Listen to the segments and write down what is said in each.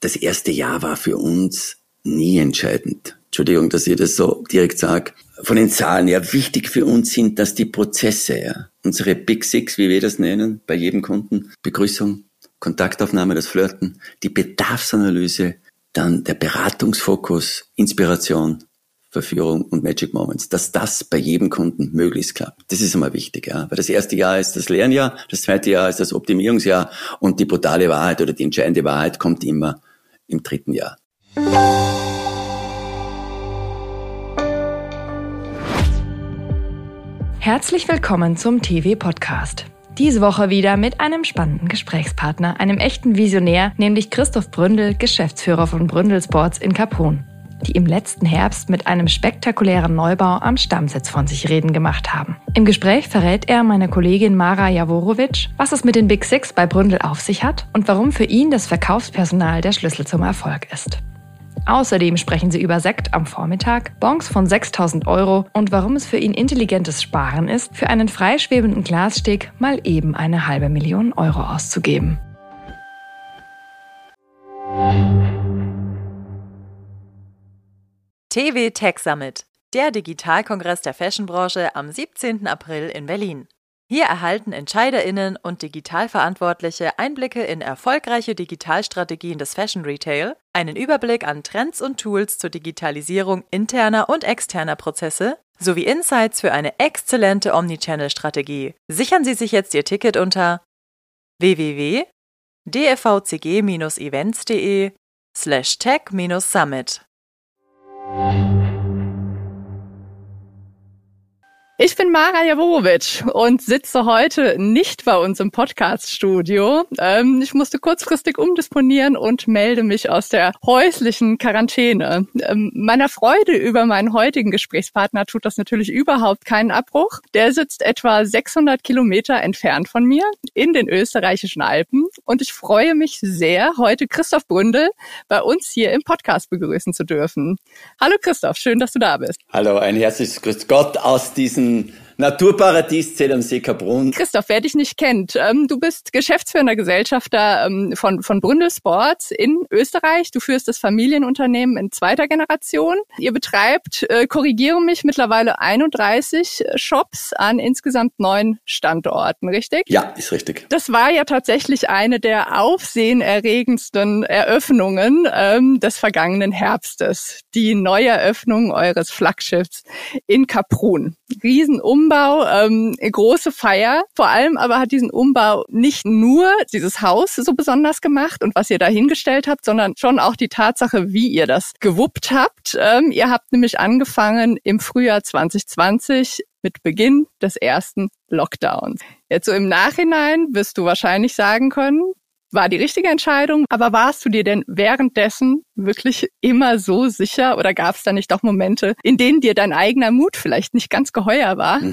das erste Jahr war für uns nie entscheidend. Entschuldigung, dass ich das so direkt sage. Von den Zahlen her wichtig für uns sind, dass die Prozesse, ja, unsere Big Six, wie wir das nennen, bei jedem Kunden, Begrüßung, Kontaktaufnahme, das Flirten, die Bedarfsanalyse, dann der Beratungsfokus, Inspiration, Verführung und Magic Moments, dass das bei jedem Kunden möglichst klappt. Das ist immer wichtig, ja. Weil das erste Jahr ist das Lernjahr, das zweite Jahr ist das Optimierungsjahr und die brutale Wahrheit oder die entscheidende Wahrheit kommt immer im dritten Jahr. Herzlich willkommen zum TV Podcast. Diese Woche wieder mit einem spannenden Gesprächspartner, einem echten Visionär, nämlich Christoph Bründel, Geschäftsführer von Bründel Sports in Capron die im letzten Herbst mit einem spektakulären Neubau am Stammsitz von sich reden gemacht haben. Im Gespräch verrät er meiner Kollegin Mara Jaworowitsch, was es mit den Big Six bei Bründel auf sich hat und warum für ihn das Verkaufspersonal der Schlüssel zum Erfolg ist. Außerdem sprechen sie über Sekt am Vormittag, Bonks von 6000 Euro und warum es für ihn intelligentes Sparen ist, für einen freischwebenden Glassteg mal eben eine halbe Million Euro auszugeben. TV Tech Summit, der Digitalkongress der Fashionbranche am 17. April in Berlin. Hier erhalten Entscheiderinnen und Digitalverantwortliche Einblicke in erfolgreiche Digitalstrategien des Fashion Retail, einen Überblick an Trends und Tools zur Digitalisierung interner und externer Prozesse sowie Insights für eine exzellente Omnichannel-Strategie. Sichern Sie sich jetzt Ihr Ticket unter www.dfvcg-events.de slash tech-summit. Thank you. Ich bin Mara Jaworowitsch und sitze heute nicht bei uns im Podcast-Studio. Ähm, ich musste kurzfristig umdisponieren und melde mich aus der häuslichen Quarantäne. Ähm, meiner Freude über meinen heutigen Gesprächspartner tut das natürlich überhaupt keinen Abbruch. Der sitzt etwa 600 Kilometer entfernt von mir in den österreichischen Alpen und ich freue mich sehr, heute Christoph Bründel bei uns hier im Podcast begrüßen zu dürfen. Hallo Christoph, schön, dass du da bist. Hallo, ein herzliches Grüß Gott aus diesen Naturparadies Zell am See Kaprun. Christoph, wer dich nicht kennt, ähm, du bist geschäftsführender Gesellschafter ähm, von, von Bründel Sports in Österreich. Du führst das Familienunternehmen in zweiter Generation. Ihr betreibt, äh, korrigiere mich, mittlerweile 31 Shops an insgesamt neun Standorten, richtig? Ja, ist richtig. Das war ja tatsächlich eine der aufsehenerregendsten Eröffnungen ähm, des vergangenen Herbstes. Die Neueröffnung eures Flaggschiffs in Kaprun. Riesenumbau, ähm, große Feier. Vor allem aber hat diesen Umbau nicht nur dieses Haus so besonders gemacht und was ihr da hingestellt habt, sondern schon auch die Tatsache, wie ihr das gewuppt habt. Ähm, ihr habt nämlich angefangen im Frühjahr 2020 mit Beginn des ersten Lockdowns. Jetzt so im Nachhinein wirst du wahrscheinlich sagen können, war die richtige Entscheidung, aber warst du dir denn währenddessen wirklich immer so sicher oder gab es da nicht doch Momente, in denen dir dein eigener Mut vielleicht nicht ganz geheuer war?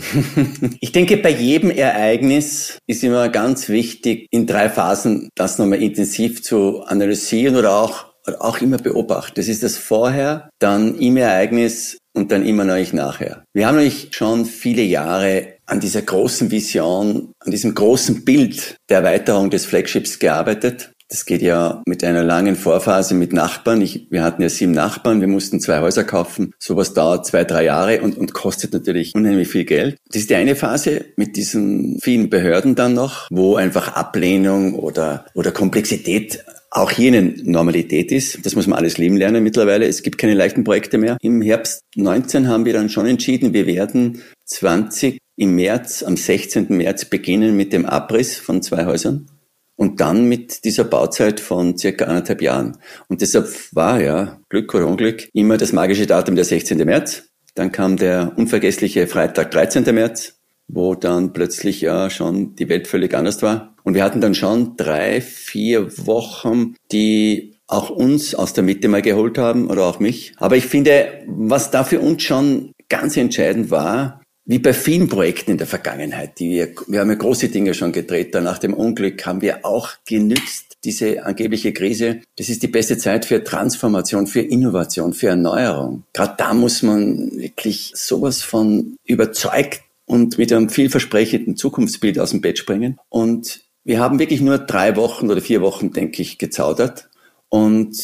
Ich denke, bei jedem Ereignis ist immer ganz wichtig, in drei Phasen das nochmal intensiv zu analysieren oder auch, oder auch immer beobachten. Das ist das Vorher, dann im Ereignis und dann immer noch nachher. Wir haben nämlich schon viele Jahre an dieser großen Vision, an diesem großen Bild der Erweiterung des Flagships gearbeitet. Das geht ja mit einer langen Vorphase mit Nachbarn. Ich, wir hatten ja sieben Nachbarn, wir mussten zwei Häuser kaufen. Sowas dauert zwei, drei Jahre und, und kostet natürlich unheimlich viel Geld. Das ist die eine Phase mit diesen vielen Behörden dann noch, wo einfach Ablehnung oder, oder Komplexität auch hier eine Normalität ist. Das muss man alles leben lernen mittlerweile. Es gibt keine leichten Projekte mehr. Im Herbst 19 haben wir dann schon entschieden, wir werden 20 im März, am 16. März beginnen mit dem Abriss von zwei Häusern und dann mit dieser Bauzeit von circa anderthalb Jahren. Und deshalb war ja, Glück oder Unglück, immer das magische Datum der 16. März. Dann kam der unvergessliche Freitag 13. März, wo dann plötzlich ja schon die Welt völlig anders war. Und wir hatten dann schon drei, vier Wochen, die auch uns aus der Mitte mal geholt haben oder auch mich. Aber ich finde, was da für uns schon ganz entscheidend war, wie bei vielen Projekten in der Vergangenheit, die wir, wir haben ja große Dinge schon gedreht, nach dem Unglück haben wir auch genützt, diese angebliche Krise. Das ist die beste Zeit für Transformation, für Innovation, für Erneuerung. Gerade da muss man wirklich sowas von überzeugt und mit einem vielversprechenden Zukunftsbild aus dem Bett springen. Und wir haben wirklich nur drei Wochen oder vier Wochen, denke ich, gezaudert Und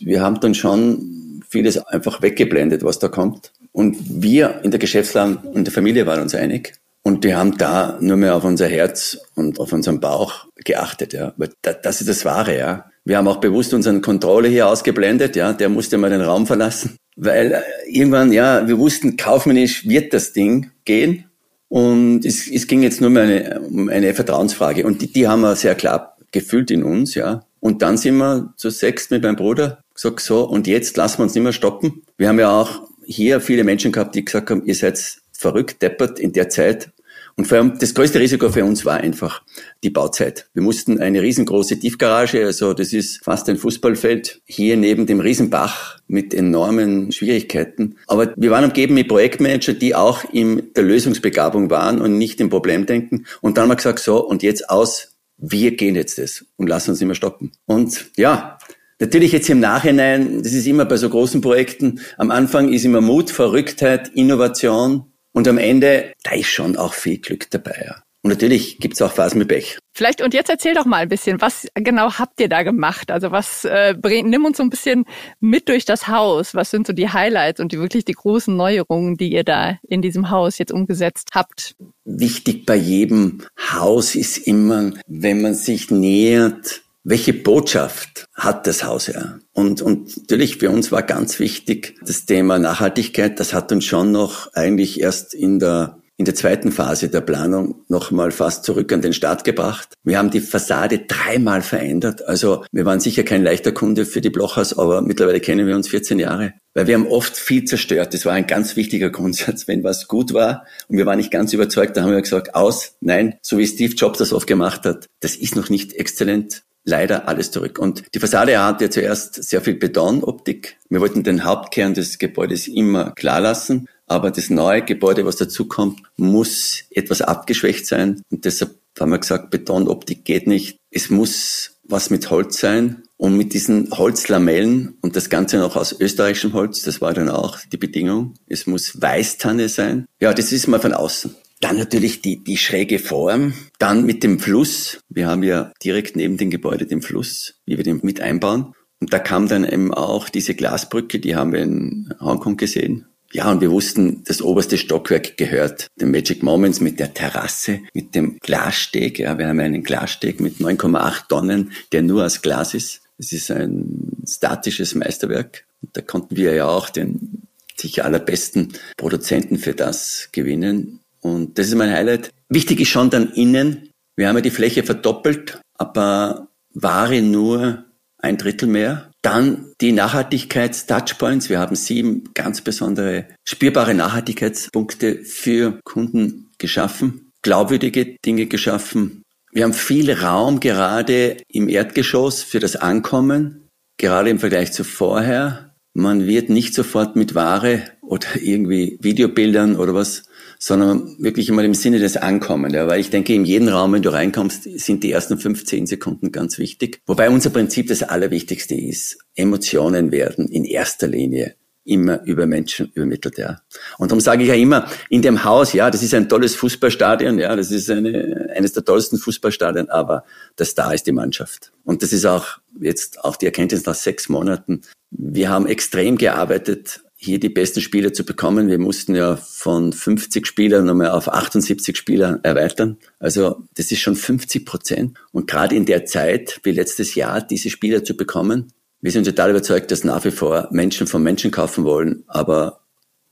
wir haben dann schon vieles einfach weggeblendet, was da kommt. Und wir in der Geschäftsleitung und der Familie waren uns einig. Und wir haben da nur mehr auf unser Herz und auf unseren Bauch geachtet, ja. Weil das ist das Wahre, ja. Wir haben auch bewusst unseren Kontrolle hier ausgeblendet, ja. Der musste mal den Raum verlassen. Weil äh, irgendwann, ja, wir wussten, kaufmännisch wird das Ding gehen. Und es, es ging jetzt nur mehr eine, um eine Vertrauensfrage. Und die, die haben wir sehr klar gefühlt in uns, ja. Und dann sind wir zu sechst mit meinem Bruder gesagt, so, und jetzt lassen wir uns nicht mehr stoppen. Wir haben ja auch hier viele Menschen gehabt, die gesagt haben, ihr seid verrückt, deppert in der Zeit. Und vor allem das größte Risiko für uns war einfach die Bauzeit. Wir mussten eine riesengroße Tiefgarage, also das ist fast ein Fußballfeld, hier neben dem Riesenbach mit enormen Schwierigkeiten. Aber wir waren umgeben mit Projektmanager, die auch in der Lösungsbegabung waren und nicht im Problemdenken. Und dann haben wir gesagt, so, und jetzt aus, wir gehen jetzt das und lassen uns immer stoppen. Und ja, Natürlich jetzt im Nachhinein, das ist immer bei so großen Projekten, am Anfang ist immer Mut, Verrücktheit, Innovation und am Ende, da ist schon auch viel Glück dabei. Ja. Und natürlich gibt's auch Phasen mit Pech. Vielleicht und jetzt erzähl doch mal ein bisschen, was genau habt ihr da gemacht? Also was äh, bring, nimm uns so ein bisschen mit durch das Haus. Was sind so die Highlights und die wirklich die großen Neuerungen, die ihr da in diesem Haus jetzt umgesetzt habt? Wichtig bei jedem Haus ist immer, wenn man sich nähert, welche Botschaft hat das Haus ja? Und, und natürlich für uns war ganz wichtig das Thema Nachhaltigkeit. Das hat uns schon noch eigentlich erst in der in der zweiten Phase der Planung nochmal fast zurück an den Start gebracht. Wir haben die Fassade dreimal verändert. Also wir waren sicher kein leichter Kunde für die Blochers, aber mittlerweile kennen wir uns 14 Jahre. Weil wir haben oft viel zerstört. Das war ein ganz wichtiger Grundsatz. Wenn was gut war und wir waren nicht ganz überzeugt, dann haben wir gesagt, aus, nein, so wie Steve Jobs das oft gemacht hat, das ist noch nicht exzellent leider alles zurück. Und die Fassade hatte zuerst sehr viel Betonoptik. Wir wollten den Hauptkern des Gebäudes immer klar lassen, aber das neue Gebäude, was dazukommt, muss etwas abgeschwächt sein. Und deshalb haben wir gesagt, Betonoptik geht nicht. Es muss was mit Holz sein. Und mit diesen Holzlamellen und das Ganze noch aus österreichischem Holz, das war dann auch die Bedingung. Es muss Weißtanne sein. Ja, das ist mal von außen. Dann natürlich die, die schräge Form. Dann mit dem Fluss. Wir haben ja direkt neben dem Gebäude den Fluss, wie wir den mit einbauen. Und da kam dann eben auch diese Glasbrücke, die haben wir in Hongkong gesehen. Ja, und wir wussten, das oberste Stockwerk gehört den Magic Moments mit der Terrasse, mit dem Glassteg. Ja, wir haben einen Glassteg mit 9,8 Tonnen, der nur aus Glas ist. Es ist ein statisches Meisterwerk. Und da konnten wir ja auch den sicher allerbesten Produzenten für das gewinnen. Und das ist mein Highlight. Wichtig ist schon dann innen. Wir haben ja die Fläche verdoppelt, aber Ware nur ein Drittel mehr. Dann die Nachhaltigkeits-Touchpoints. Wir haben sieben ganz besondere spürbare Nachhaltigkeitspunkte für Kunden geschaffen, glaubwürdige Dinge geschaffen. Wir haben viel Raum gerade im Erdgeschoss für das Ankommen, gerade im Vergleich zu vorher. Man wird nicht sofort mit Ware oder irgendwie Videobildern oder was sondern wirklich immer im Sinne des Ankommen. Ja, weil ich denke, in jedem Raum, wenn du reinkommst, sind die ersten 15 Sekunden ganz wichtig. Wobei unser Prinzip das Allerwichtigste ist. Emotionen werden in erster Linie immer über Menschen übermittelt, ja. Und darum sage ich ja immer, in dem Haus, ja, das ist ein tolles Fußballstadion, ja, das ist eine, eines der tollsten Fußballstadien, aber das Star ist die Mannschaft. Und das ist auch jetzt auch die Erkenntnis nach sechs Monaten. Wir haben extrem gearbeitet hier die besten Spieler zu bekommen. Wir mussten ja von 50 Spielern nochmal auf 78 Spieler erweitern. Also das ist schon 50 Prozent. Und gerade in der Zeit wie letztes Jahr diese Spieler zu bekommen, wir sind total überzeugt, dass nach wie vor Menschen von Menschen kaufen wollen, aber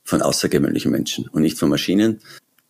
von außergewöhnlichen Menschen und nicht von Maschinen.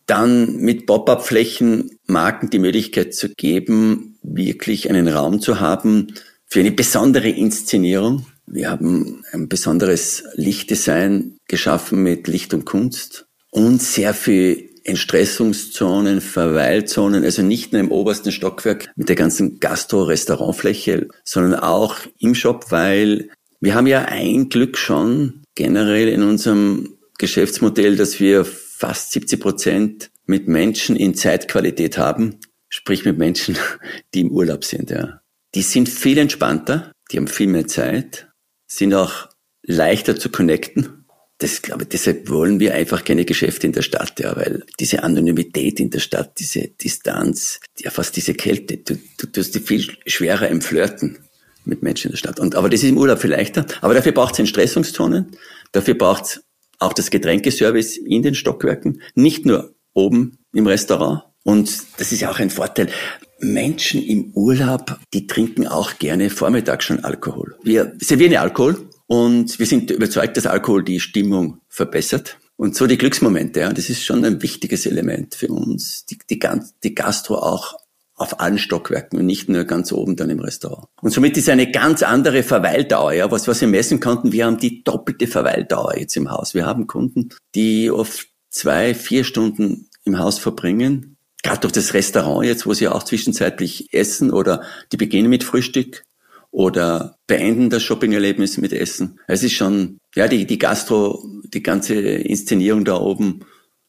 Dann mit Pop-up-Flächen Marken die Möglichkeit zu geben, wirklich einen Raum zu haben für eine besondere Inszenierung wir haben ein besonderes Lichtdesign geschaffen mit Licht und Kunst und sehr viel Entstressungszonen, Verweilzonen, also nicht nur im obersten Stockwerk mit der ganzen Gastro-Restaurantfläche, sondern auch im Shop, weil wir haben ja ein Glück schon generell in unserem Geschäftsmodell, dass wir fast 70 Prozent mit Menschen in Zeitqualität haben, sprich mit Menschen, die im Urlaub sind. Ja. Die sind viel entspannter, die haben viel mehr Zeit sind auch leichter zu connecten. Das glaube ich, deshalb wollen wir einfach keine Geschäfte in der Stadt, ja, weil diese Anonymität in der Stadt, diese Distanz, ja fast diese Kälte, du, du tust dich viel schwerer im Flirten. mit Menschen in der Stadt. Und, aber das ist im Urlaub viel leichter. Aber dafür braucht es Entstressungszonen. Dafür braucht es auch das Getränkeservice in den Stockwerken. Nicht nur oben im Restaurant. Und das ist ja auch ein Vorteil. Menschen im Urlaub, die trinken auch gerne vormittags schon Alkohol. Wir servieren Alkohol und wir sind überzeugt, dass Alkohol die Stimmung verbessert. Und so die Glücksmomente, ja, das ist schon ein wichtiges Element für uns, die, die, die Gastro auch auf allen Stockwerken und nicht nur ganz oben dann im Restaurant. Und somit ist eine ganz andere Verweildauer, ja, was, was wir messen konnten, wir haben die doppelte Verweildauer jetzt im Haus. Wir haben Kunden, die oft zwei, vier Stunden im Haus verbringen, gerade durch das Restaurant jetzt, wo sie auch zwischenzeitlich essen oder die beginnen mit Frühstück oder beenden das Shopping-Erlebnis mit Essen. Es ist schon, ja, die, die Gastro, die ganze Inszenierung da oben,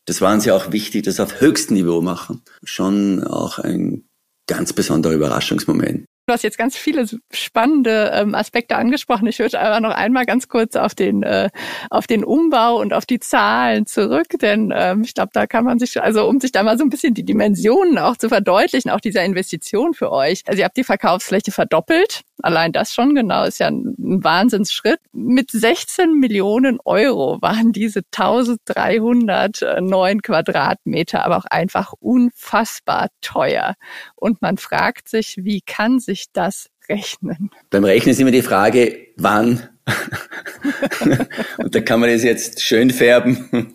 das waren sie auch wichtig, das auf höchstem Niveau machen. Schon auch ein ganz besonderer Überraschungsmoment. Du hast jetzt ganz viele spannende ähm, Aspekte angesprochen. Ich würde aber noch einmal ganz kurz auf den äh, auf den Umbau und auf die Zahlen zurück, denn ähm, ich glaube, da kann man sich also um sich da mal so ein bisschen die Dimensionen auch zu verdeutlichen, auch dieser Investition für euch. Also ihr habt die Verkaufsfläche verdoppelt. Allein das schon genau ist ja ein, Wahnsinnsschritt. Mit 16 Millionen Euro waren diese 1309 Quadratmeter aber auch einfach unfassbar teuer. Und man fragt sich, wie kann sich sich das rechnen? Beim Rechnen ist immer die Frage, wann. und da kann man das jetzt schön färben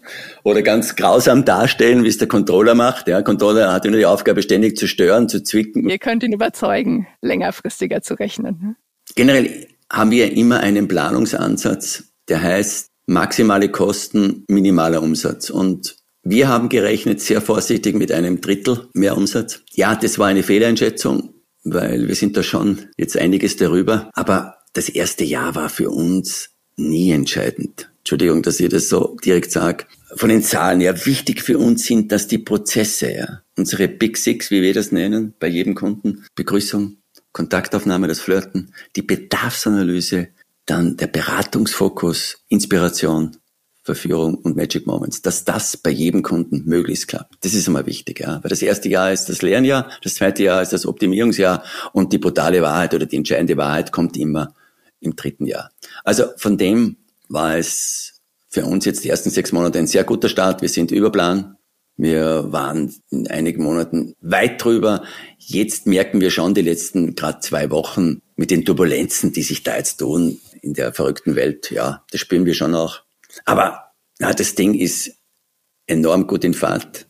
oder ganz grausam darstellen, wie es der Controller macht. Der Controller hat nur die Aufgabe, ständig zu stören, zu zwicken. Ihr könnt ihn überzeugen, längerfristiger zu rechnen. Ne? Generell haben wir immer einen Planungsansatz, der heißt maximale Kosten, minimaler Umsatz. Und wir haben gerechnet sehr vorsichtig mit einem Drittel mehr Umsatz. Ja, das war eine Fehleinschätzung weil wir sind da schon jetzt einiges darüber. Aber das erste Jahr war für uns nie entscheidend. Entschuldigung, dass ich das so direkt sage. Von den Zahlen her, wichtig für uns sind, dass die Prozesse, ja, unsere Big Six, wie wir das nennen, bei jedem Kunden, Begrüßung, Kontaktaufnahme, das Flirten, die Bedarfsanalyse, dann der Beratungsfokus, Inspiration, Verführung und Magic Moments, dass das bei jedem Kunden möglichst klappt. Das ist einmal wichtig, ja. Weil das erste Jahr ist das Lernjahr, das zweite Jahr ist das Optimierungsjahr und die brutale Wahrheit oder die entscheidende Wahrheit kommt immer im dritten Jahr. Also von dem war es für uns jetzt die ersten sechs Monate ein sehr guter Start. Wir sind über Plan. Wir waren in einigen Monaten weit drüber. Jetzt merken wir schon die letzten gerade zwei Wochen mit den Turbulenzen, die sich da jetzt tun in der verrückten Welt. Ja, das spüren wir schon auch. Aber ja, das Ding ist enorm gut in Fahrt.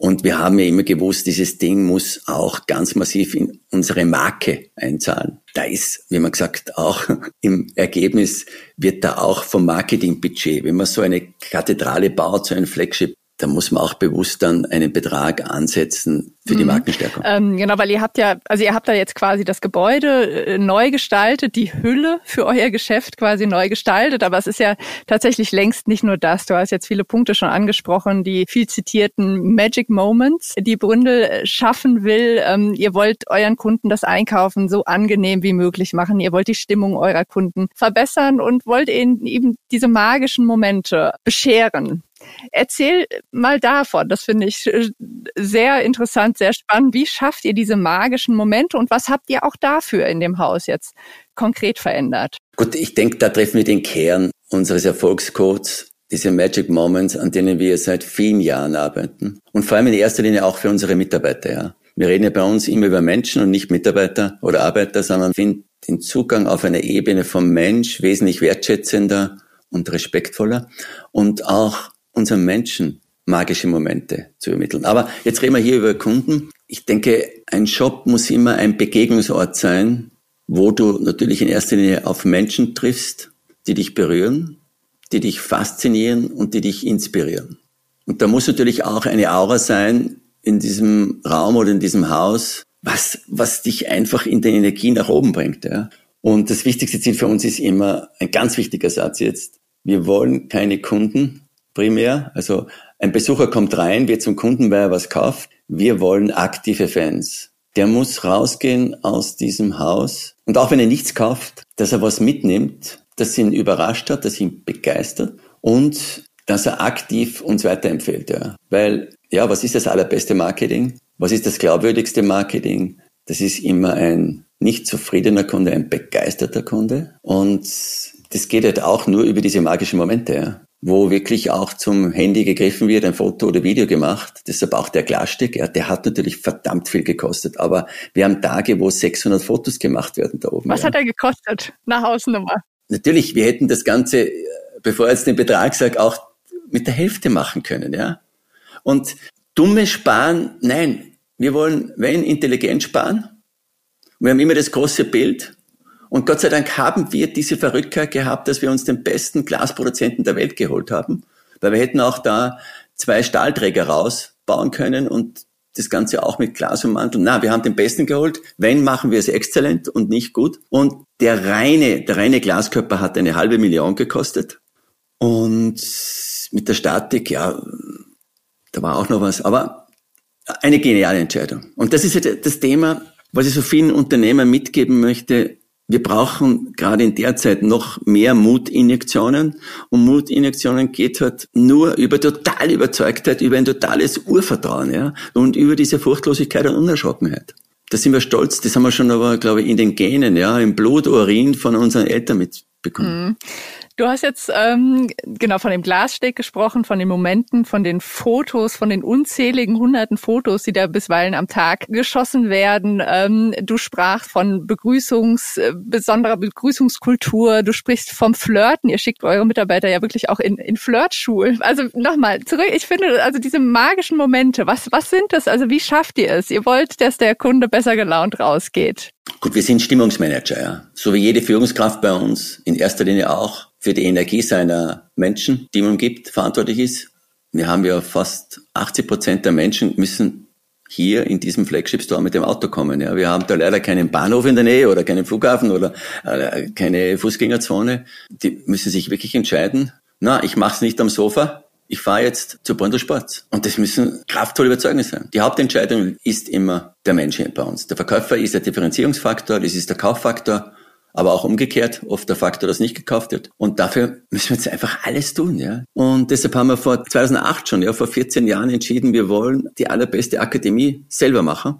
Und wir haben ja immer gewusst, dieses Ding muss auch ganz massiv in unsere Marke einzahlen. Da ist, wie man gesagt, auch im Ergebnis wird da auch vom Marketingbudget, wenn man so eine Kathedrale baut, so ein Flagship, da muss man auch bewusst dann einen Betrag ansetzen für die mhm. Markenstärkung. Ähm, genau, weil ihr habt ja, also ihr habt da jetzt quasi das Gebäude äh, neu gestaltet, die Hülle für euer Geschäft quasi neu gestaltet, aber es ist ja tatsächlich längst nicht nur das. Du hast jetzt viele Punkte schon angesprochen, die viel zitierten Magic Moments, die Bründel äh, schaffen will. Ähm, ihr wollt euren Kunden das Einkaufen so angenehm wie möglich machen. Ihr wollt die Stimmung eurer Kunden verbessern und wollt ihnen eben diese magischen Momente bescheren. Erzähl mal davon. Das finde ich äh, sehr interessant, sehr spannend. Wie schafft ihr diese magischen Momente und was habt ihr auch dafür in dem Haus jetzt konkret verändert? Gut, ich denke, da treffen wir den Kern unseres Erfolgscodes, diese Magic Moments, an denen wir seit vielen Jahren arbeiten. Und vor allem in erster Linie auch für unsere Mitarbeiter, ja. Wir reden ja bei uns immer über Menschen und nicht Mitarbeiter oder Arbeiter, sondern finden den Zugang auf einer Ebene vom Mensch wesentlich wertschätzender und respektvoller und auch unseren Menschen magische Momente zu übermitteln. Aber jetzt reden wir hier über Kunden. Ich denke, ein Shop muss immer ein Begegnungsort sein, wo du natürlich in erster Linie auf Menschen triffst, die dich berühren, die dich faszinieren und die dich inspirieren. Und da muss natürlich auch eine Aura sein in diesem Raum oder in diesem Haus, was, was dich einfach in der Energie nach oben bringt. Ja. Und das wichtigste Ziel für uns ist immer ein ganz wichtiger Satz jetzt. Wir wollen keine Kunden, primär. Also ein Besucher kommt rein, wird zum Kunden, weil er was kauft. Wir wollen aktive Fans. Der muss rausgehen aus diesem Haus und auch wenn er nichts kauft, dass er was mitnimmt, das ihn überrascht hat, das ihn begeistert und dass er aktiv uns weiterempfiehlt. Ja. Weil, ja, was ist das allerbeste Marketing? Was ist das glaubwürdigste Marketing? Das ist immer ein nicht zufriedener Kunde ein begeisterter Kunde. Und das geht halt auch nur über diese magischen Momente, ja wo wirklich auch zum Handy gegriffen wird, ein Foto oder Video gemacht. Deshalb auch der Glasstick, ja, der hat natürlich verdammt viel gekostet. Aber wir haben Tage, wo 600 Fotos gemacht werden da oben. Was ja. hat er gekostet? Nach Hausnummer. Natürlich, wir hätten das Ganze, bevor ich jetzt den Betrag sage, auch mit der Hälfte machen können, ja. Und dumme Sparen, nein. Wir wollen, wenn, intelligent sparen. Wir haben immer das große Bild und Gott sei Dank haben wir diese Verrücktheit gehabt, dass wir uns den besten Glasproduzenten der Welt geholt haben, weil wir hätten auch da zwei Stahlträger rausbauen können und das Ganze auch mit Glas ummanteln. Na, wir haben den besten geholt. Wenn, machen wir es exzellent und nicht gut. Und der reine, der reine Glaskörper hat eine halbe Million gekostet. Und mit der Statik, ja, da war auch noch was. Aber eine geniale Entscheidung. Und das ist das Thema, was ich so vielen Unternehmern mitgeben möchte wir brauchen gerade in der Zeit noch mehr Mutinjektionen. Und Mutinjektionen geht halt nur über totale Überzeugtheit, über ein totales Urvertrauen, ja, und über diese Furchtlosigkeit und Unerschrockenheit. Da sind wir stolz, das haben wir schon aber, glaube ich, in den Genen, ja, im Blut, Urin von unseren Eltern mitbekommen. Mhm. Du hast jetzt ähm, genau von dem Glassteg gesprochen, von den Momenten, von den Fotos, von den unzähligen hunderten Fotos, die da bisweilen am Tag geschossen werden. Ähm, du sprachst von Begrüßungs, äh, besonderer Begrüßungskultur. Du sprichst vom Flirten. Ihr schickt eure Mitarbeiter ja wirklich auch in, in Flirtschul. Also nochmal zurück. Ich finde also diese magischen Momente. Was was sind das? Also wie schafft ihr es? Ihr wollt, dass der Kunde besser gelaunt rausgeht. Gut, wir sind Stimmungsmanager, ja. So wie jede Führungskraft bei uns, in erster Linie auch für die Energie seiner Menschen, die man umgibt, verantwortlich ist. Wir haben ja fast 80 Prozent der Menschen müssen hier in diesem Flagship Store mit dem Auto kommen. Ja, wir haben da leider keinen Bahnhof in der Nähe oder keinen Flughafen oder äh, keine Fußgängerzone. Die müssen sich wirklich entscheiden. Na, ich mache es nicht am Sofa. Ich fahre jetzt zu Sport. Und das müssen kraftvolle Überzeugnisse sein. Die Hauptentscheidung ist immer der Mensch bei uns. Der Verkäufer ist der Differenzierungsfaktor, das ist der Kauffaktor aber auch umgekehrt, oft der Faktor, dass nicht gekauft wird. Und dafür müssen wir jetzt einfach alles tun, ja. Und deshalb haben wir vor 2008 schon, ja, vor 14 Jahren entschieden, wir wollen die allerbeste Akademie selber machen.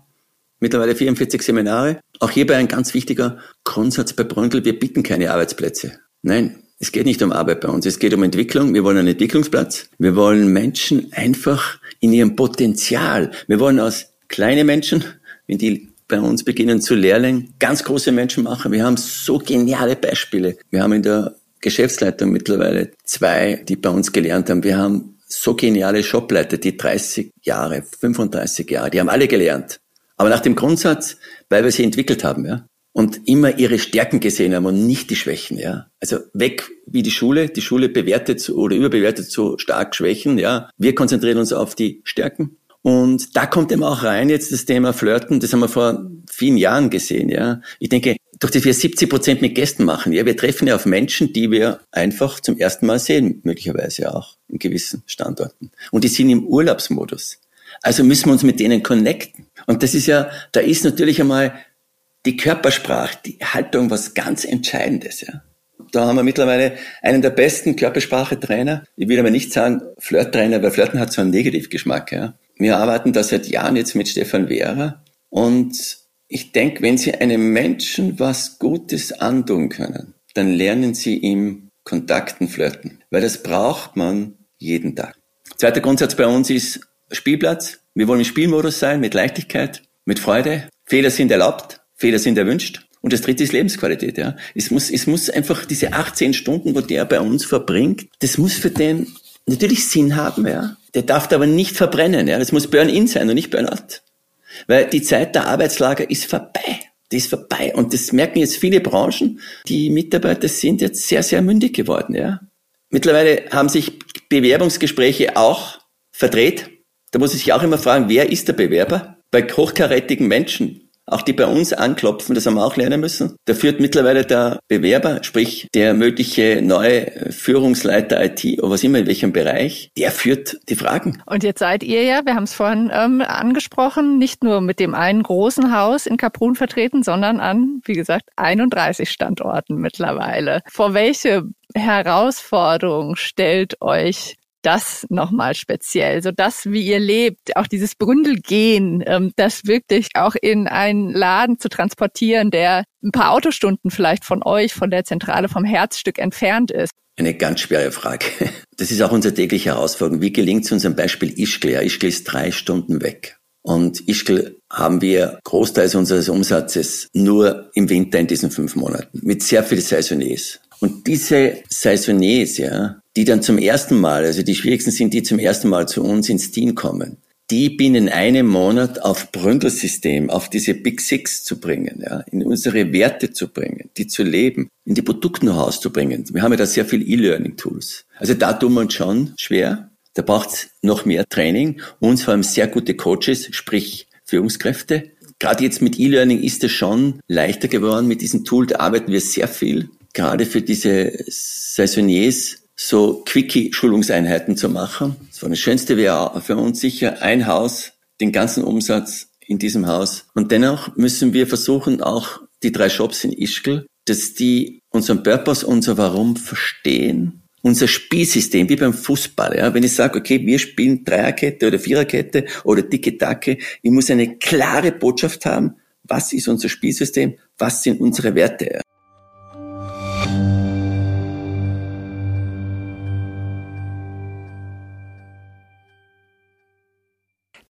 Mittlerweile 44 Seminare. Auch hierbei ein ganz wichtiger Grundsatz bei Bründel, wir bieten keine Arbeitsplätze. Nein, es geht nicht um Arbeit bei uns, es geht um Entwicklung. Wir wollen einen Entwicklungsplatz. Wir wollen Menschen einfach in ihrem Potenzial. Wir wollen aus kleine Menschen, wenn die bei uns beginnen zu Lehrling ganz große Menschen machen. Wir haben so geniale Beispiele. Wir haben in der Geschäftsleitung mittlerweile zwei, die bei uns gelernt haben. Wir haben so geniale Shopleiter, die 30 Jahre, 35 Jahre, die haben alle gelernt. Aber nach dem Grundsatz, weil wir sie entwickelt haben, ja. Und immer ihre Stärken gesehen haben und nicht die Schwächen, ja. Also weg wie die Schule. Die Schule bewertet oder überbewertet so stark Schwächen, ja. Wir konzentrieren uns auf die Stärken und da kommt eben auch rein jetzt das Thema Flirten. Das haben wir vor vielen Jahren gesehen, ja. Ich denke, durch das wir 70 Prozent mit Gästen machen, ja, wir treffen ja auf Menschen, die wir einfach zum ersten Mal sehen, möglicherweise auch in gewissen Standorten. Und die sind im Urlaubsmodus. Also müssen wir uns mit denen connecten. Und das ist ja, da ist natürlich einmal die Körpersprache, die Haltung was ganz Entscheidendes, ja. Da haben wir mittlerweile einen der besten Körpersprache-Trainer. Ich will aber nicht sagen Flirt-Trainer, weil Flirten hat so einen Negativgeschmack, ja. Wir arbeiten da seit Jahren jetzt mit Stefan Wehrer und ich denke, wenn Sie einem Menschen was Gutes antun können, dann lernen Sie ihm Kontakten flirten, weil das braucht man jeden Tag. Zweiter Grundsatz bei uns ist Spielplatz. Wir wollen im Spielmodus sein, mit Leichtigkeit, mit Freude. Fehler sind erlaubt, Fehler sind erwünscht. Und das dritte ist Lebensqualität, ja. Es muss, es muss einfach diese 18 Stunden, wo der bei uns verbringt, das muss für den natürlich Sinn haben, ja. Der darf aber nicht verbrennen, ja. Das muss Burn-in sein und nicht Burn-out. Weil die Zeit der Arbeitslager ist vorbei. Die ist vorbei. Und das merken jetzt viele Branchen. Die Mitarbeiter sind jetzt sehr, sehr mündig geworden, ja. Mittlerweile haben sich Bewerbungsgespräche auch verdreht. Da muss ich sich auch immer fragen, wer ist der Bewerber? Bei hochkarätigen Menschen auch die bei uns anklopfen, das haben wir auch lernen müssen. Da führt mittlerweile der Bewerber, sprich der mögliche neue Führungsleiter IT oder was immer in welchem Bereich, der führt die Fragen. Und jetzt seid ihr ja, wir haben es vorhin ähm, angesprochen, nicht nur mit dem einen großen Haus in Kaprun vertreten, sondern an, wie gesagt, 31 Standorten mittlerweile. Vor welche Herausforderung stellt euch das nochmal speziell, so das, wie ihr lebt, auch dieses Bründelgehen, ähm, das wirklich auch in einen Laden zu transportieren, der ein paar Autostunden vielleicht von euch, von der Zentrale, vom Herzstück entfernt ist. Eine ganz schwere Frage. Das ist auch unsere tägliche Herausforderung. Wie gelingt es uns am Beispiel Ischgl? Ja, Ischgl ist drei Stunden weg. Und Ischgl haben wir Großteils unseres Umsatzes nur im Winter in diesen fünf Monaten mit sehr viel Saisonniers. Und diese Saisonniers, ja, die dann zum ersten Mal, also die schwierigsten sind, die zum ersten Mal zu uns ins Team kommen, die binnen einem Monat auf Bründelsystem, auf diese Big Six zu bringen, ja, in unsere Werte zu bringen, die zu leben, in die Produkt-Know-hows zu bringen. Wir haben ja da sehr viel E-Learning-Tools. Also da tun wir uns schon schwer. Da braucht es noch mehr Training und vor allem sehr gute Coaches, sprich Führungskräfte. Gerade jetzt mit E-Learning ist es schon leichter geworden. Mit diesem Tool da arbeiten wir sehr viel. Gerade für diese Saisonniers so Quickie-Schulungseinheiten zu machen. Das war das Schönste wäre für uns sicher ein Haus, den ganzen Umsatz in diesem Haus. Und dennoch müssen wir versuchen, auch die drei Shops in Ischgl, dass die unseren Purpose, unser Warum verstehen. Unser Spielsystem, wie beim Fußball. Ja. Wenn ich sage, okay, wir spielen Dreierkette oder Viererkette oder dicke Tacke, ich muss eine klare Botschaft haben. Was ist unser Spielsystem? Was sind unsere Werte?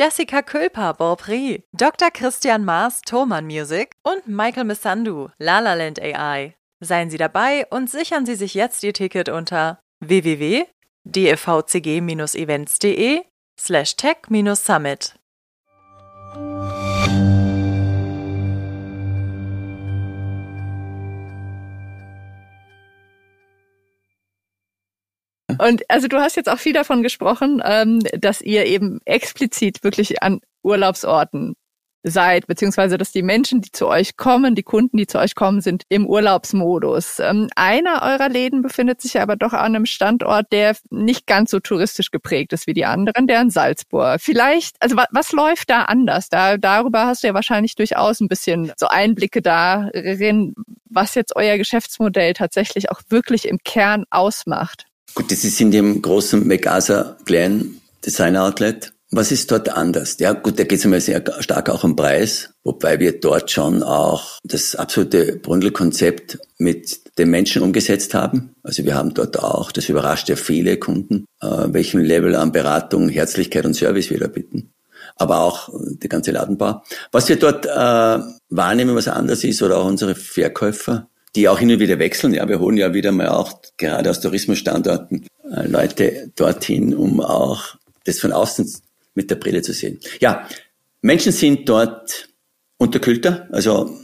Jessica Külper, Beaupré, Dr. Christian Maas, Thoman Music und Michael Missandu, Lalaland AI. Seien Sie dabei und sichern Sie sich jetzt Ihr Ticket unter www.dfvcg-events.de slash tech-summit. Und also du hast jetzt auch viel davon gesprochen, ähm, dass ihr eben explizit wirklich an Urlaubsorten seid, beziehungsweise dass die Menschen, die zu euch kommen, die Kunden, die zu euch kommen, sind im Urlaubsmodus. Ähm, einer eurer Läden befindet sich aber doch an einem Standort, der nicht ganz so touristisch geprägt ist wie die anderen, der in Salzburg. Vielleicht, also was, was läuft da anders? Da, darüber hast du ja wahrscheinlich durchaus ein bisschen so Einblicke darin, was jetzt euer Geschäftsmodell tatsächlich auch wirklich im Kern ausmacht. Gut, das ist in dem großen McAsa kleinen Designer Outlet. Was ist dort anders? Ja, gut, da geht es einmal sehr stark auch um Preis, wobei wir dort schon auch das absolute Bründel-Konzept mit den Menschen umgesetzt haben. Also wir haben dort auch, das überrascht ja viele Kunden, äh, welchen Level an Beratung, Herzlichkeit und Service wir da bieten. Aber auch die ganze Ladenbau. Was wir dort äh, wahrnehmen, was anders ist, oder auch unsere Verkäufer, die auch hin und wieder wechseln. Ja, wir holen ja wieder mal auch gerade aus Tourismusstandorten äh, Leute dorthin, um auch das von außen mit der Brille zu sehen. Ja, Menschen sind dort unterkühlter, also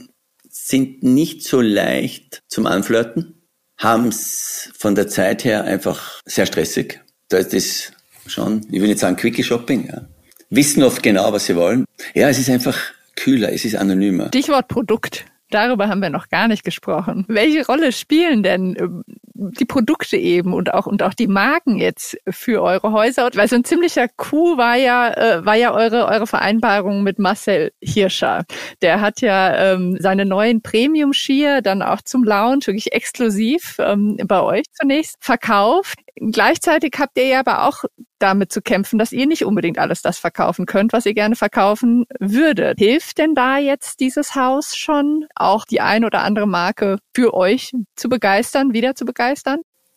sind nicht so leicht zum Anflirten, haben es von der Zeit her einfach sehr stressig. Da ist das schon, ich will nicht sagen Quickie Shopping, ja. wissen oft genau, was sie wollen. Ja, es ist einfach kühler, es ist anonymer. Stichwort Produkt. Darüber haben wir noch gar nicht gesprochen. Welche Rolle spielen denn ähm, die Produkte eben und auch und auch die Marken jetzt für eure Häuser? Weil so ein ziemlicher Coup war ja äh, war ja eure eure Vereinbarung mit Marcel Hirscher. Der hat ja ähm, seine neuen Premium Skier dann auch zum Launch wirklich exklusiv ähm, bei euch zunächst verkauft. Gleichzeitig habt ihr ja aber auch damit zu kämpfen, dass ihr nicht unbedingt alles das verkaufen könnt, was ihr gerne verkaufen würdet. Hilft denn da jetzt dieses Haus schon, auch die ein oder andere Marke für euch zu begeistern, wieder zu begeistern?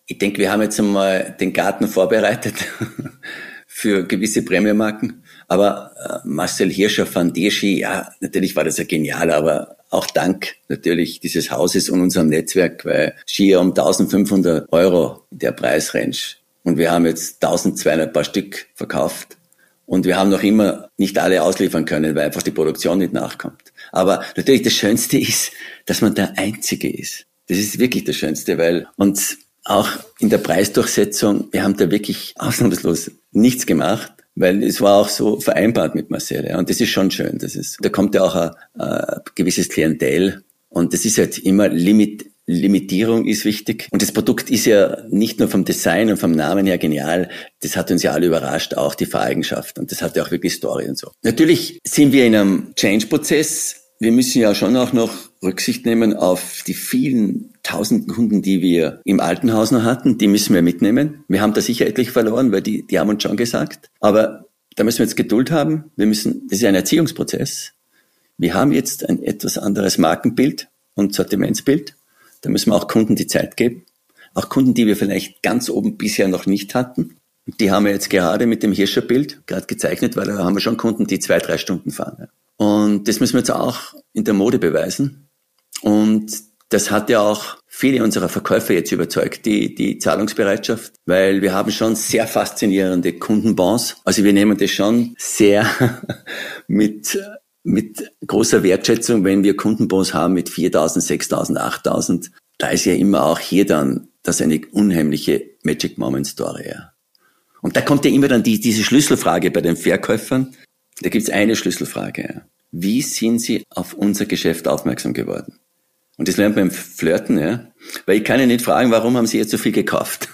Ich denke, wir haben jetzt einmal den Garten vorbereitet für gewisse Premiermarken. Aber äh, Marcel Hirscher von Deschi, ja, natürlich war das ja genial, aber auch dank natürlich dieses Hauses und unserem Netzwerk, weil Skier um 1500 Euro der Preisrange und wir haben jetzt 1200 paar Stück verkauft. Und wir haben noch immer nicht alle ausliefern können, weil einfach die Produktion nicht nachkommt. Aber natürlich das Schönste ist, dass man der Einzige ist. Das ist wirklich das Schönste, weil uns auch in der Preisdurchsetzung, wir haben da wirklich ausnahmslos nichts gemacht. weil es war auch so vereinbart mit Marcel. Und das ist schon schön. Das ist, da kommt ja auch ein, ein gewisses Klientel. Und das ist halt immer Limit, Limitierung ist wichtig. Und das Produkt ist ja nicht nur vom Design und vom Namen her genial, das hat uns ja alle überrascht, auch die Fahreigenschaften. Und das hat ja auch wirklich Story und so. Natürlich sind wir in einem Change-Prozess. Wir müssen ja schon auch noch Rücksicht nehmen auf die vielen tausenden Kunden, die wir im alten Haus noch hatten. Die müssen wir mitnehmen. Wir haben da sicher etlich verloren, weil die, die haben uns schon gesagt. Aber da müssen wir jetzt Geduld haben. Wir müssen, das ist ein Erziehungsprozess. Wir haben jetzt ein etwas anderes Markenbild und Sortimentsbild. Da müssen wir auch Kunden die Zeit geben. Auch Kunden, die wir vielleicht ganz oben bisher noch nicht hatten. Die haben wir jetzt gerade mit dem Hirscherbild gerade gezeichnet, weil da haben wir schon Kunden, die zwei, drei Stunden fahren. Und das müssen wir jetzt auch in der Mode beweisen. Und das hat ja auch viele unserer Verkäufer jetzt überzeugt, die, die Zahlungsbereitschaft, weil wir haben schon sehr faszinierende Kundenbons. Also wir nehmen das schon sehr mit mit großer Wertschätzung, wenn wir Kundenbons haben mit 4.000, 6.000, 8.000. Da ist ja immer auch hier dann das eine unheimliche Magic Moment Story. Ja. Und da kommt ja immer dann die, diese Schlüsselfrage bei den Verkäufern. Da gibt's eine Schlüsselfrage. Ja. Wie sind Sie auf unser Geschäft aufmerksam geworden? Und das lernt man beim Flirten, ja. Weil ich kann ja nicht fragen, warum haben Sie jetzt so viel gekauft?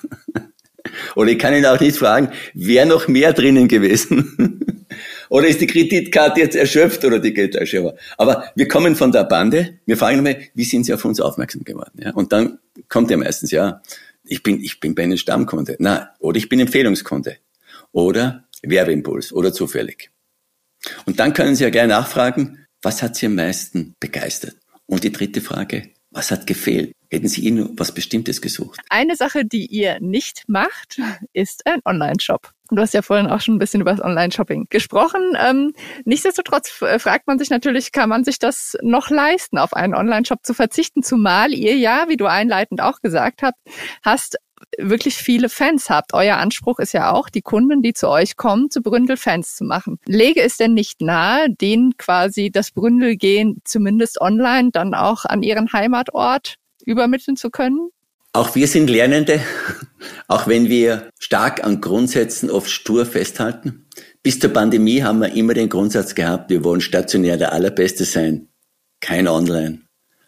Oder ich kann ihn auch nicht fragen, wer noch mehr drinnen gewesen? Oder ist die Kreditkarte jetzt erschöpft oder die Geldschöpfer? Aber wir kommen von der Bande, wir fragen einmal, wie sind Sie auf uns aufmerksam geworden? Ja? Und dann kommt ja meistens, ja, ich bin, ich bin bei Ihnen Stammkunde. Na, oder ich bin Empfehlungskunde. Oder Werbeimpuls oder zufällig. Und dann können Sie ja gleich nachfragen, was hat Sie am meisten begeistert? Und die dritte Frage, was hat gefehlt? Hätten Sie Ihnen was Bestimmtes gesucht? Eine Sache, die ihr nicht macht, ist ein Online-Shop. Du hast ja vorhin auch schon ein bisschen über das Online-Shopping gesprochen. Ähm, nichtsdestotrotz fragt man sich natürlich, kann man sich das noch leisten, auf einen Online-Shop zu verzichten, zumal ihr ja, wie du einleitend auch gesagt habt, hast wirklich viele Fans habt. Euer Anspruch ist ja auch, die Kunden, die zu euch kommen, zu Bründel Fans zu machen. Lege es denn nicht nahe, denen quasi das Bründel gehen, zumindest online, dann auch an ihren Heimatort übermitteln zu können? Auch wir sind Lernende, auch wenn wir stark an Grundsätzen oft stur festhalten. Bis zur Pandemie haben wir immer den Grundsatz gehabt, wir wollen stationär der Allerbeste sein, kein Online.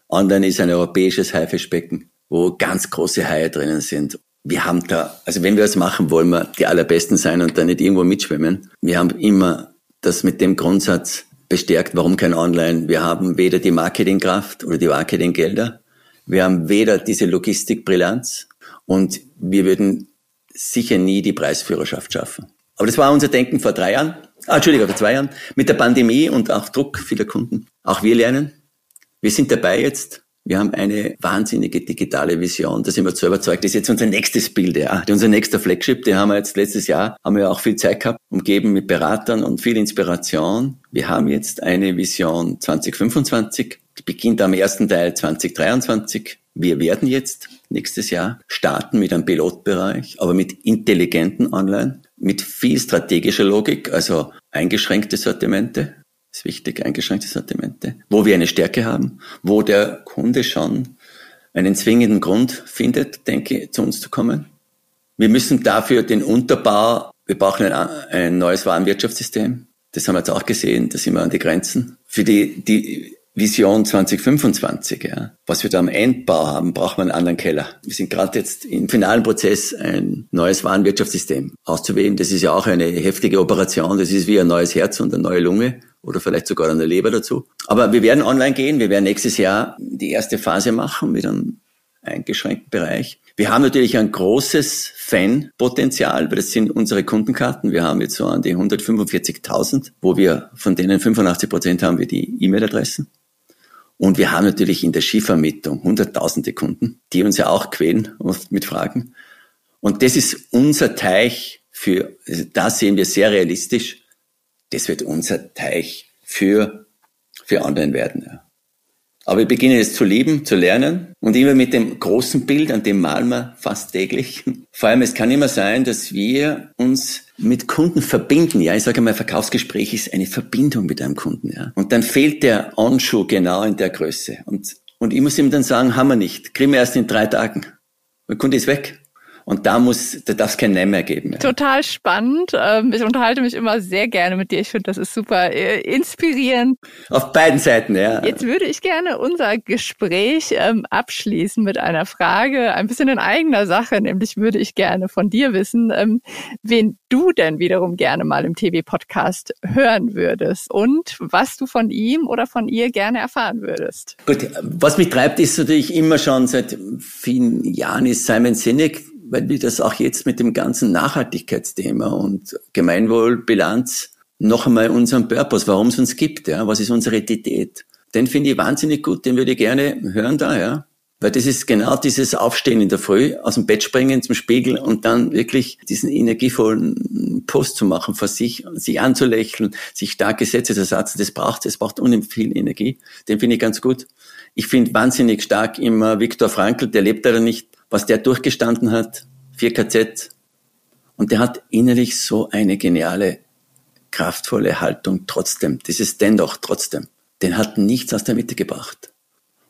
Online ist ein europäisches Haifischbecken, wo ganz große Haie drinnen sind. Wir haben da, also wenn wir das machen, wollen wir die Allerbesten sein und da nicht irgendwo mitschwimmen. Wir haben immer das mit dem Grundsatz bestärkt, warum kein Online? Wir haben weder die Marketingkraft oder die Marketinggelder wir haben weder diese Logistikbrillanz und wir würden sicher nie die Preisführerschaft schaffen. Aber das war unser Denken vor drei Jahren, ah, Entschuldigung, vor zwei Jahren, mit der Pandemie und auch Druck vieler Kunden. Auch wir lernen. Wir sind dabei jetzt. Wir haben eine wahnsinnige digitale Vision. Da sind wir zu überzeugt. Das ist jetzt unser nächstes Bild, ja. Unser nächster Flagship, den haben wir jetzt letztes Jahr, haben wir auch viel Zeit gehabt, umgeben mit Beratern und viel Inspiration. Wir haben jetzt eine Vision 2025 die beginnt am ersten Teil 2023. Wir werden jetzt nächstes Jahr starten mit einem Pilotbereich, aber mit intelligenten Online, mit viel strategischer Logik, also eingeschränkte Sortimente, ist wichtig, eingeschränkte Sortimente, wo wir eine Stärke haben, wo der Kunde schon einen zwingenden Grund findet, denke, zu uns zu kommen. Wir müssen dafür den Unterbau, wir brauchen ein, ein neues Warenwirtschaftssystem. Das haben wir jetzt auch gesehen, da sind wir an die Grenzen. Für die, die Vision 2025, ja. Was wir da am Endbau haben, braucht man einen anderen Keller. Wir sind gerade jetzt im finalen Prozess, ein neues Warenwirtschaftssystem auszuwählen. Das ist ja auch eine heftige Operation. Das ist wie ein neues Herz und eine neue Lunge oder vielleicht sogar eine Leber dazu. Aber wir werden online gehen. Wir werden nächstes Jahr die erste Phase machen mit einem eingeschränkten Bereich. Wir haben natürlich ein großes Fanpotenzial, weil das sind unsere Kundenkarten. Wir haben jetzt so an die 145.000, wo wir von denen 85 Prozent haben wir die E-Mail-Adressen. Und wir haben natürlich in der Skivermittlung hunderttausende Kunden, die uns ja auch quälen oft mit Fragen. Und das ist unser Teich für, also da sehen wir sehr realistisch, das wird unser Teich für, für Online werden. Ja. Aber wir beginnen es zu lieben, zu lernen und immer mit dem großen Bild, an dem malen wir fast täglich. Vor allem, es kann immer sein, dass wir uns mit Kunden verbinden. Ja, ich sage mal, Verkaufsgespräch ist eine Verbindung mit einem Kunden. Ja. Und dann fehlt der Onschuh genau in der Größe. Und, und ich muss ihm dann sagen, haben wir nicht. Kriegen wir erst in drei Tagen. Der Kunde ist weg. Und da muss, da darf es kein Nein mehr geben. Ja. Total spannend. Ähm, ich unterhalte mich immer sehr gerne mit dir. Ich finde, das ist super äh, inspirierend. Auf beiden Seiten, ja. Jetzt würde ich gerne unser Gespräch ähm, abschließen mit einer Frage, ein bisschen in eigener Sache. Nämlich würde ich gerne von dir wissen, ähm, wen du denn wiederum gerne mal im TV-Podcast hören würdest und was du von ihm oder von ihr gerne erfahren würdest. Gut, was mich treibt, ist natürlich immer schon seit vielen Jahren ist Simon Sinek weil wir das auch jetzt mit dem ganzen Nachhaltigkeitsthema und Gemeinwohlbilanz noch einmal unseren Purpose, warum es uns gibt, ja, was ist unsere Identität. Den finde ich wahnsinnig gut, den würde ich gerne hören da, ja. Weil das ist genau dieses Aufstehen in der Früh, aus dem Bett springen zum Spiegel und dann wirklich diesen energievollen Post zu machen vor sich, sich anzulächeln, sich starke Sätze zu setzen, das braucht, das braucht unheimlich viel Energie. Den finde ich ganz gut. Ich finde wahnsinnig stark immer Viktor Frankl, der lebt leider nicht, was der durchgestanden hat, 4KZ. Und der hat innerlich so eine geniale, kraftvolle Haltung trotzdem. Dieses dennoch trotzdem. Den hat nichts aus der Mitte gebracht.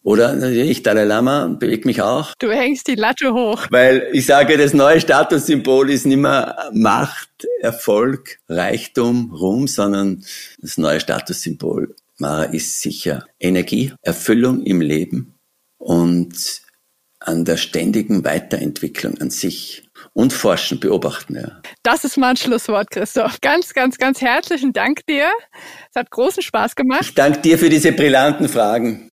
Oder natürlich, Dalai Lama bewegt mich auch. Du hängst die Latte hoch. Weil ich sage, das neue Statussymbol ist nicht mehr Macht, Erfolg, Reichtum, Ruhm, sondern das neue Statussymbol, Mara, ist sicher Energie, Erfüllung im Leben und an der ständigen Weiterentwicklung an sich und forschen, beobachten. Ja. Das ist mein Schlusswort, Christoph. Ganz, ganz, ganz herzlichen Dank dir. Es hat großen Spaß gemacht. Ich danke dir für diese brillanten Fragen.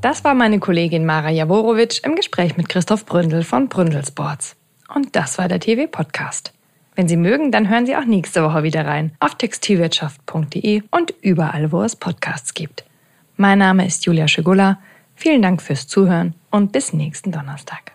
Das war meine Kollegin Mara Jaworowitsch im Gespräch mit Christoph Bründel von Bründel Sports. Und das war der TV-Podcast. Wenn Sie mögen, dann hören Sie auch nächste Woche wieder rein auf textilwirtschaft.de und überall, wo es Podcasts gibt. Mein Name ist Julia Schigula. Vielen Dank fürs Zuhören und bis nächsten Donnerstag.